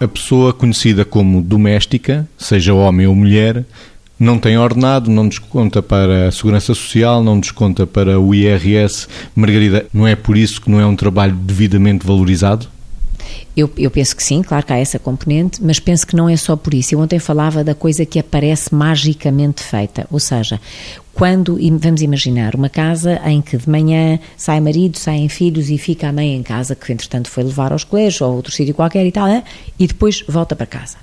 a pessoa conhecida como doméstica, seja homem ou mulher, não tem ordenado, não desconta para a Segurança Social, não desconta para o IRS. Margarida, não é por isso que não é um trabalho devidamente valorizado? Eu, eu, penso que sim, claro que há essa componente, mas penso que não é só por isso. Eu ontem falava da coisa que aparece magicamente feita, ou seja, quando, vamos imaginar, uma casa em que de manhã sai marido, saem filhos e fica a mãe em casa, que entretanto foi levar aos colégios ou outro sítio qualquer e tal, e depois volta para casa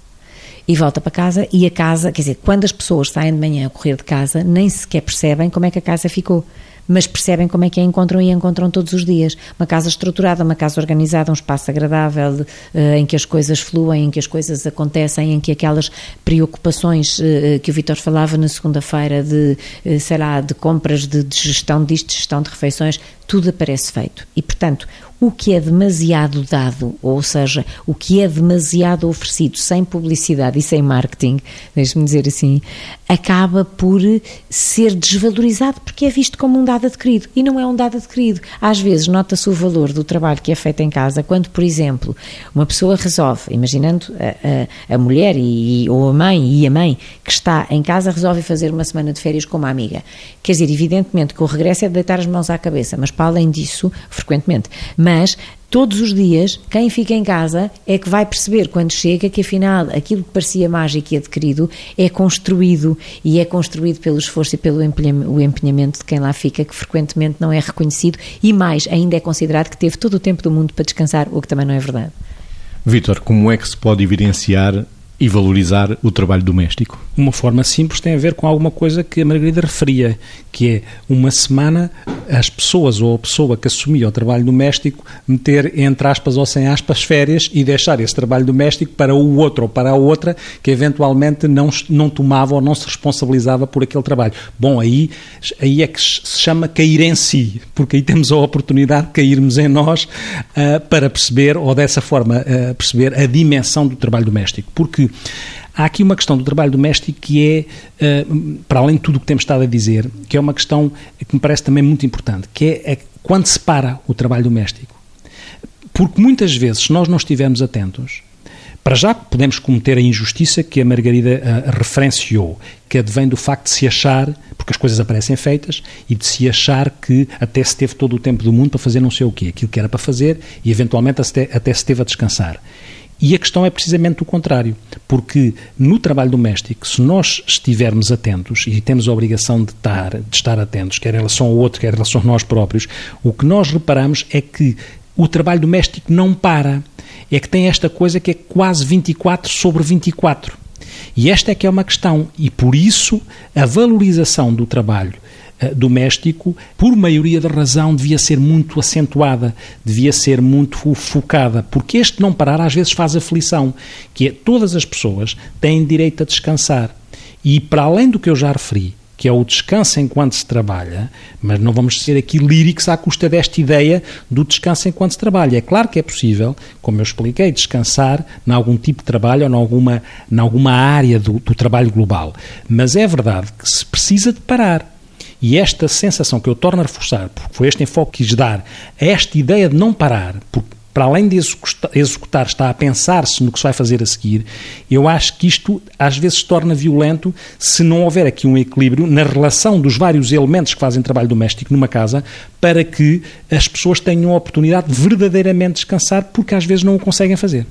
e volta para casa e a casa, quer dizer, quando as pessoas saem de manhã a correr de casa, nem sequer percebem como é que a casa ficou mas percebem como é que a encontram e a encontram todos os dias. Uma casa estruturada, uma casa organizada, um espaço agradável, eh, em que as coisas fluem, em que as coisas acontecem, em que aquelas preocupações eh, que o Vitor falava na segunda-feira de, eh, sei lá, de compras, de, de gestão disto, de gestão de refeições, tudo aparece feito. E, portanto, o que é demasiado dado, ou seja, o que é demasiado oferecido sem publicidade e sem marketing, deixe-me dizer assim, acaba por ser desvalorizado porque é visto como um dado adquirido e não é um dado adquirido. Às vezes nota-se o valor do trabalho que é feito em casa quando, por exemplo, uma pessoa resolve, imaginando a, a, a mulher e, ou a mãe e a mãe que está em casa resolve fazer uma semana de férias com uma amiga. Quer dizer, evidentemente que o regresso é de deitar as mãos à cabeça, mas para além disso, frequentemente, mas todos os dias, quem fica em casa é que vai perceber quando chega que afinal aquilo que parecia mágico e adquirido é construído e é construído pelo esforço e pelo empenhamento de quem lá fica, que frequentemente não é reconhecido e mais, ainda é considerado que teve todo o tempo do mundo para descansar, o que também não é verdade. Vítor, como é que se pode evidenciar e valorizar o trabalho doméstico? Uma forma simples tem a ver com alguma coisa que a Margarida referia, que é uma semana as pessoas ou a pessoa que assumia o trabalho doméstico meter, entre aspas ou sem aspas, férias e deixar esse trabalho doméstico para o outro ou para a outra que eventualmente não, não tomava ou não se responsabilizava por aquele trabalho. Bom, aí, aí é que se chama cair em si, porque aí temos a oportunidade de cairmos em nós uh, para perceber, ou dessa forma uh, perceber a dimensão do trabalho doméstico. Porque Há aqui uma questão do trabalho doméstico que é, uh, para além de tudo o que temos estado a dizer, que é uma questão que me parece também muito importante, que é, quando se para o trabalho doméstico. Porque muitas vezes, se nós não estivermos atentos, para já podemos cometer a injustiça que a Margarida uh, referenciou, que advém do facto de se achar, porque as coisas aparecem feitas, e de se achar que até se teve todo o tempo do mundo para fazer não sei o quê, aquilo que era para fazer, e eventualmente até, até se teve a descansar. E a questão é precisamente o contrário, porque no trabalho doméstico, se nós estivermos atentos e temos a obrigação de estar, de estar atentos, quer em relação ao outro, quer em relação a nós próprios, o que nós reparamos é que o trabalho doméstico não para. É que tem esta coisa que é quase 24 sobre 24. E esta é que é uma questão, e por isso a valorização do trabalho eh, doméstico, por maioria da razão, devia ser muito acentuada, devia ser muito focada, porque este não parar às vezes faz aflição, que é todas as pessoas têm direito a descansar. E para além do que eu já referi, que é o descanso enquanto se trabalha, mas não vamos ser aqui líricos à custa desta ideia do descanso enquanto se trabalha. É claro que é possível, como eu expliquei, descansar em algum tipo de trabalho ou em alguma, em alguma área do, do trabalho global. Mas é verdade que se precisa de parar. E esta sensação que eu torno a reforçar, porque foi este enfoque que quis dar, a esta ideia de não parar, porque para além de executar, está a pensar-se no que se vai fazer a seguir, eu acho que isto às vezes se torna violento se não houver aqui um equilíbrio na relação dos vários elementos que fazem trabalho doméstico numa casa para que as pessoas tenham a oportunidade de verdadeiramente descansar porque às vezes não o conseguem fazer.